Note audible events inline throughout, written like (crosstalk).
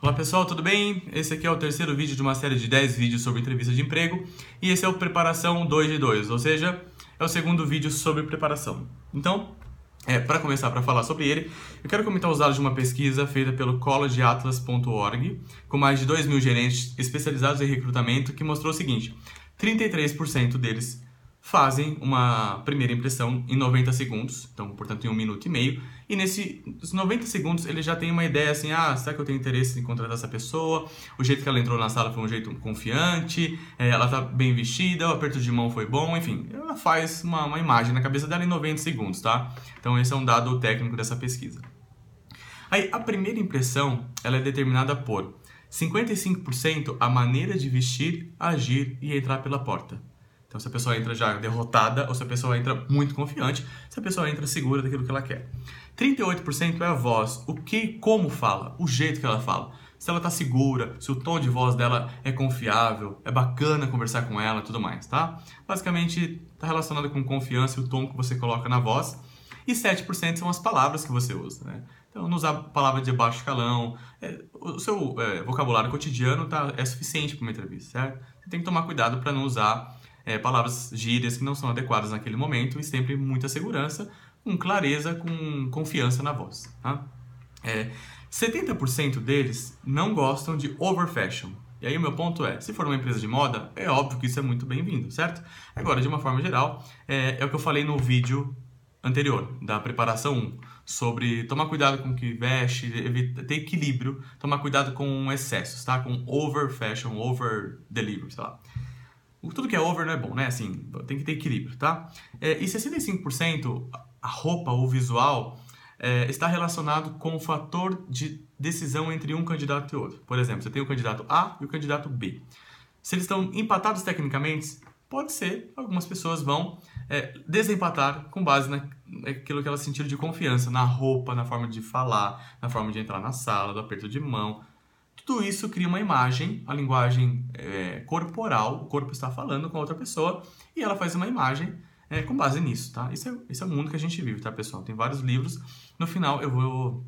Olá pessoal, tudo bem? Esse aqui é o terceiro vídeo de uma série de 10 vídeos sobre entrevista de emprego e esse é o Preparação 2 de 2, ou seja, é o segundo vídeo sobre preparação. Então, é, para começar para falar sobre ele, eu quero comentar os dados de uma pesquisa feita pelo collegeatlas.org com mais de 2 mil gerentes especializados em recrutamento que mostrou o seguinte, 33% deles fazem uma primeira impressão em 90 segundos, então, portanto, em um minuto e meio, e nesses 90 segundos ele já tem uma ideia assim, ah, será que eu tenho interesse em contratar essa pessoa? O jeito que ela entrou na sala foi um jeito confiante, é, ela tá bem vestida, o aperto de mão foi bom, enfim, ela faz uma, uma imagem na cabeça dela em 90 segundos, tá? Então esse é um dado técnico dessa pesquisa. Aí, a primeira impressão, ela é determinada por 55% a maneira de vestir, agir e entrar pela porta. Então, se a pessoa entra já derrotada ou se a pessoa entra muito confiante, se a pessoa entra segura daquilo que ela quer. 38% é a voz, o que, como fala, o jeito que ela fala. Se ela está segura, se o tom de voz dela é confiável, é bacana conversar com ela, tudo mais, tá? Basicamente, está relacionado com confiança e o tom que você coloca na voz. E 7% são as palavras que você usa, né? Então, não usar palavra de baixo escalão. É, o seu é, vocabulário cotidiano tá, é suficiente para uma entrevista, certo? Você tem que tomar cuidado para não usar é, palavras gírias que não são adequadas naquele momento e sempre muita segurança, com clareza, com confiança na voz. Tá? É, 70% deles não gostam de over fashion. E aí o meu ponto é, se for uma empresa de moda, é óbvio que isso é muito bem-vindo, certo? Agora, de uma forma geral, é, é, o que eu falei no vídeo anterior, da preparação 1, sobre tomar cuidado com o que veste, evitar, ter equilíbrio, tomar cuidado com excessos, tá? Com over fashion, over delivery, sei lá. Tudo que é over não é bom, né? Assim, tem que ter equilíbrio, tá? É, e 65% a roupa ou visual é, está relacionado com o fator de decisão entre um candidato e outro. Por exemplo, você tem o candidato A e o candidato B. Se eles estão empatados tecnicamente, pode ser, algumas pessoas vão é, desempatar com base naquilo que elas sentiram de confiança, na roupa, na forma de falar, na forma de entrar na sala, do aperto de mão, tudo isso cria uma imagem, a linguagem é, corporal, o corpo está falando com a outra pessoa e ela faz uma imagem é, com base nisso, tá? Isso é, esse é o mundo que a gente vive, tá, pessoal? Tem vários livros. No final eu vou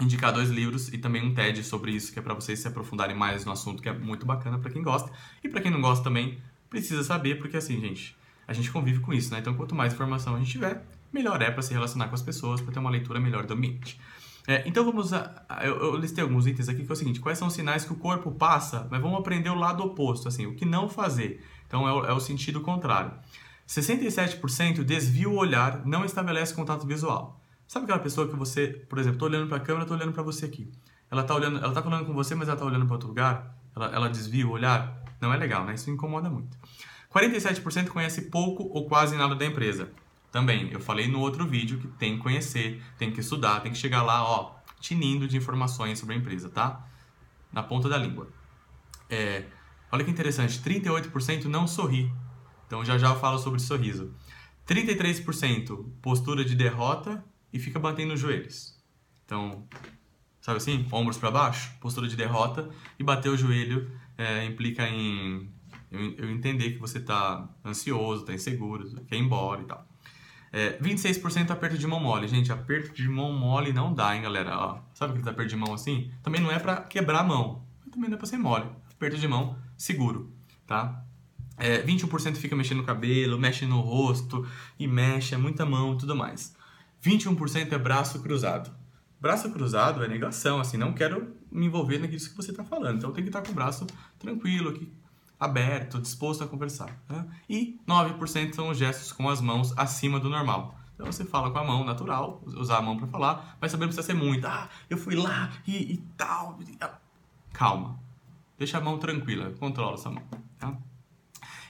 indicar dois livros e também um TED sobre isso, que é para vocês se aprofundarem mais no assunto, que é muito bacana para quem gosta. E para quem não gosta também, precisa saber, porque assim, gente, a gente convive com isso, né? Então, quanto mais informação a gente tiver, melhor é para se relacionar com as pessoas, para ter uma leitura melhor do ambiente. É, então vamos a, eu, eu, listei alguns itens aqui que é o seguinte: quais são os sinais que o corpo passa, mas vamos aprender o lado oposto, assim, o que não fazer. Então é o, é o sentido contrário. 67% desvia o olhar, não estabelece contato visual. Sabe aquela pessoa que você, por exemplo, estou olhando para a câmera, estou olhando para você aqui. Ela está olhando, ela tá falando com você, mas ela está olhando para outro lugar. Ela, ela desvia o olhar. Não é legal, né? Isso incomoda muito. 47% conhece pouco ou quase nada da empresa. Também, eu falei no outro vídeo que tem que conhecer, tem que estudar, tem que chegar lá, ó, tinindo de informações sobre a empresa, tá? Na ponta da língua. É, olha que interessante, 38% não sorri. Então já já eu falo sobre sorriso. 33% postura de derrota e fica batendo os joelhos. Então, sabe assim? Ombros para baixo, postura de derrota e bater o joelho é, implica em eu, eu entender que você está ansioso, está inseguro, quer ir embora e tal. É, 26% aperto de mão mole. Gente, aperto de mão mole não dá, hein, galera? Ó, sabe aquele aperto de mão assim? Também não é pra quebrar a mão. Também não é pra ser mole. Aperto de mão seguro, tá? É, 21% fica mexendo no cabelo, mexe no rosto e mexe, é muita mão e tudo mais. 21% é braço cruzado. Braço cruzado é negação, assim, não quero me envolver naquilo que você está falando. Então tem que estar com o braço tranquilo aqui, aberto, disposto a conversar. Né? E 9% são os gestos com as mãos acima do normal. Então você fala com a mão natural, usar a mão para falar, mas também não precisa ser muito. Ah, eu fui lá e, e tal. Calma. Deixa a mão tranquila, controla essa mão. Tá?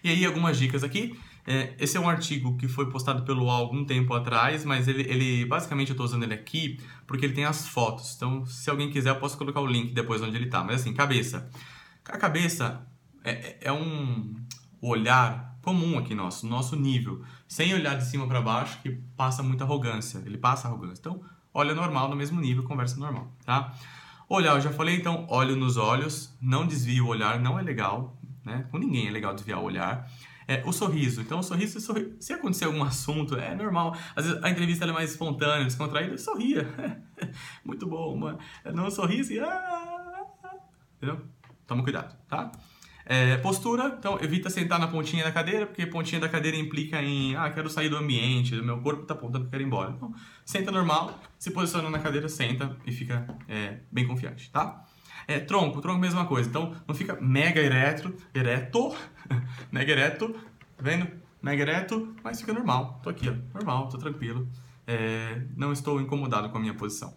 E aí algumas dicas aqui. É, esse é um artigo que foi postado pelo UOL algum tempo atrás, mas ele, ele basicamente eu estou usando ele aqui porque ele tem as fotos. Então, se alguém quiser, eu posso colocar o link depois onde ele está. Mas assim, cabeça. A cabeça é, é, é um olhar comum aqui nosso, nosso nível, sem olhar de cima para baixo que passa muita arrogância, ele passa arrogância. Então, olha normal, no mesmo nível, conversa normal, tá? Olhar, eu já falei, então, olho nos olhos, não desvie o olhar, não é legal, né? Com ninguém é legal desviar o olhar. É, o sorriso, então o sorriso, sorri... se acontecer algum assunto, é normal. Às vezes a entrevista é mais espontânea, descontraída, sorria. (laughs) Muito bom, mas não sorri assim, ah, entendeu? Toma cuidado, tá? É, postura, então evita sentar na pontinha da cadeira, porque pontinha da cadeira implica em, ah, quero sair do ambiente, meu corpo está apontando que quero ir embora. Então, senta normal, se posiciona na cadeira, senta e fica é, bem confiante, tá? É, tronco, tronco mesma coisa. Então, não fica mega ereto, ereto, (laughs) mega ereto, tá vendo? Mega ereto, mas fica normal. Tô aqui, ó, normal, tô tranquilo. É, não estou incomodado com a minha posição.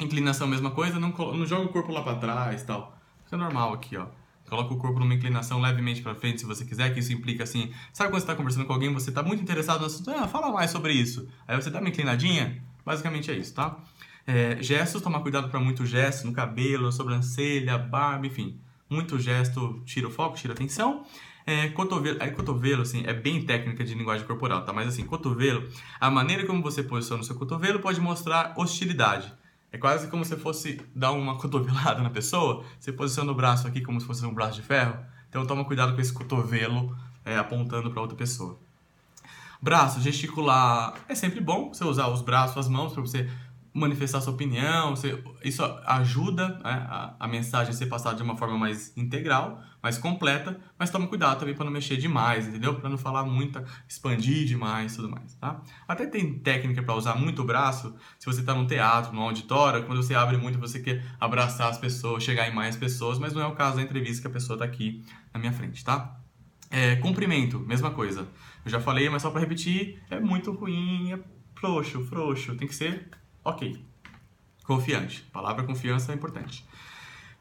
Inclinação, mesma coisa, não, não joga o corpo lá para trás tal. Fica normal aqui, ó. Coloca o corpo numa inclinação levemente para frente, se você quiser, que isso implica assim. Sabe quando você está conversando com alguém, você está muito interessado no assunto? Ah, fala mais sobre isso. Aí você dá uma inclinadinha. Basicamente é isso, tá? É, gestos, tomar cuidado para muito gesto no cabelo, sobrancelha, barba, enfim. Muito gesto tira o foco, tira a atenção. É, cotovelo, aí cotovelo, assim, é bem técnica de linguagem corporal, tá? Mas assim, cotovelo, a maneira como você posiciona o seu cotovelo pode mostrar hostilidade. É quase como se fosse dar uma cotovelada na pessoa. Você posiciona o braço aqui como se fosse um braço de ferro. Então toma cuidado com esse cotovelo é, apontando para outra pessoa. Braço, gesticular. É sempre bom você usar os braços, as mãos para você manifestar sua opinião, você, isso ajuda né, a, a, mensagem a ser passada de uma forma mais integral, mais completa, mas toma cuidado também para não mexer demais, entendeu? Para não falar muito, expandir demais tudo mais, tá? Até tem técnica para usar muito o braço, se você está num teatro, num auditório, quando você abre muito, você quer abraçar as pessoas, chegar em mais pessoas, mas não é o caso da entrevista que a pessoa está aqui na minha frente, tá? É, cumprimento, mesma coisa. Eu já falei, mas só para repetir, é muito ruim, é frouxo, frouxo, tem que ser Ok. Confiante. A palavra confiança é importante.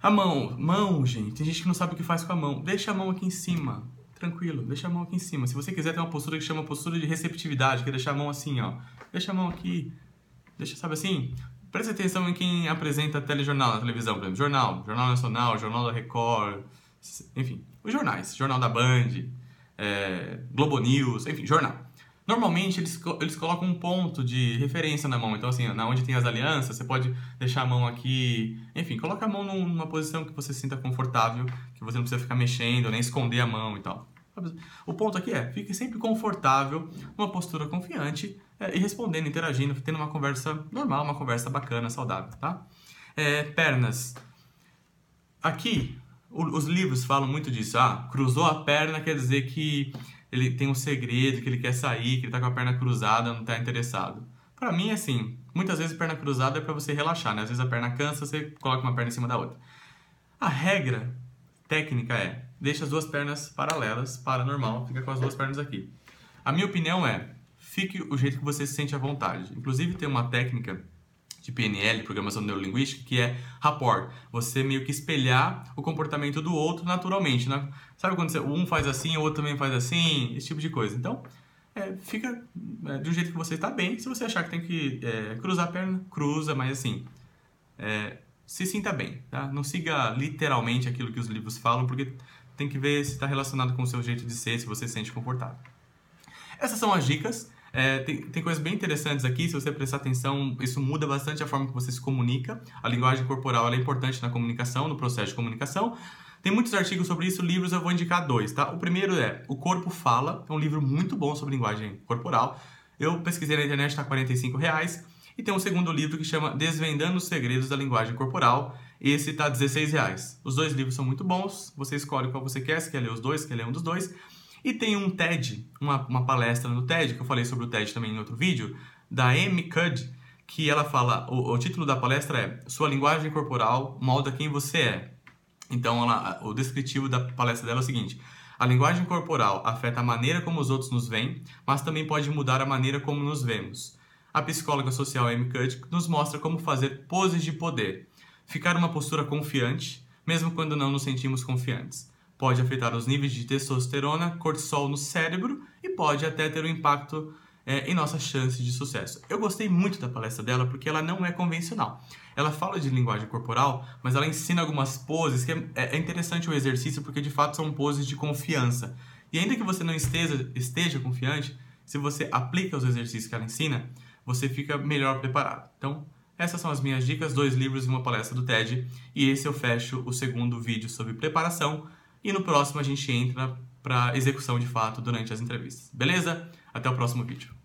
A mão. Mão, gente. Tem gente que não sabe o que faz com a mão. Deixa a mão aqui em cima. Tranquilo. Deixa a mão aqui em cima. Se você quiser ter uma postura que chama postura de receptividade, que é deixar a mão assim, ó. Deixa a mão aqui. Deixa, sabe assim? Preste atenção em quem apresenta telejornal na televisão, por exemplo. Jornal. Jornal Nacional, Jornal da Record. Enfim. Os jornais. Jornal da Band. É, Globo News. Enfim, jornal. Normalmente eles, eles colocam um ponto de referência na mão. Então, assim, na onde tem as alianças, você pode deixar a mão aqui. Enfim, coloca a mão numa posição que você se sinta confortável, que você não precisa ficar mexendo, nem esconder a mão e tal. O ponto aqui é, fique sempre confortável, numa postura confiante é, e respondendo, interagindo, tendo uma conversa normal, uma conversa bacana, saudável, tá? É, pernas. Aqui, o, os livros falam muito disso. Ah, cruzou a perna quer dizer que ele tem um segredo, que ele quer sair, que ele tá com a perna cruzada, não tá interessado. Para mim, assim, muitas vezes perna cruzada é para você relaxar, né? Às vezes a perna cansa, você coloca uma perna em cima da outra. A regra técnica é, deixa as duas pernas paralelas, para normal, fica com as duas pernas aqui. A minha opinião é, fique o jeito que você se sente à vontade. Inclusive tem uma técnica de PNL, Programação Neurolinguística, que é rapport. Você meio que espelhar o comportamento do outro naturalmente, né? Sabe quando você, um faz assim, o outro também faz assim, esse tipo de coisa. Então, é, fica é, de um jeito que você está bem. Se você achar que tem que é, cruzar a perna, cruza, mas assim, é, se sinta bem, tá? Não siga literalmente aquilo que os livros falam, porque tem que ver se está relacionado com o seu jeito de ser, se você se sente confortável. Essas são as dicas. É, tem, tem coisas bem interessantes aqui, se você prestar atenção, isso muda bastante a forma que você se comunica. A linguagem corporal é importante na comunicação, no processo de comunicação. Tem muitos artigos sobre isso, livros eu vou indicar dois, tá? O primeiro é O Corpo Fala, é um livro muito bom sobre linguagem corporal. Eu pesquisei na internet, está R$ reais. E tem um segundo livro que chama Desvendando os Segredos da Linguagem Corporal. Esse está R$ reais. Os dois livros são muito bons, você escolhe qual você quer, se quer ler os dois, se quer ler um dos dois. E tem um TED, uma, uma palestra no TED, que eu falei sobre o TED também em outro vídeo, da Amy Cuddy, que ela fala, o, o, título da palestra é Sua linguagem corporal molda quem você é. Então, ela, o descritivo da palestra dela é o seguinte: a linguagem corporal afeta a maneira como os outros nos veem, mas também pode mudar a maneira como nos vemos. A psicóloga social Amy Cuddy nos mostra como fazer poses de poder, ficar uma postura confiante, mesmo quando não nos sentimos confiantes pode afetar os níveis de testosterona, cortisol no cérebro e pode até ter um impacto é, em nossas chances de sucesso. Eu gostei muito da palestra dela porque ela não é convencional. Ela fala de linguagem corporal, mas ela ensina algumas poses que é, é interessante o exercício porque de fato são poses de confiança. E ainda que você não esteja, esteja confiante, se você aplica os exercícios que ela ensina, você fica melhor preparado. Então, essas são as minhas dicas, dois livros e uma palestra do TED. E esse eu fecho o segundo vídeo sobre preparação e no próximo a gente entra para execução de fato durante as entrevistas. Beleza? Até o próximo vídeo.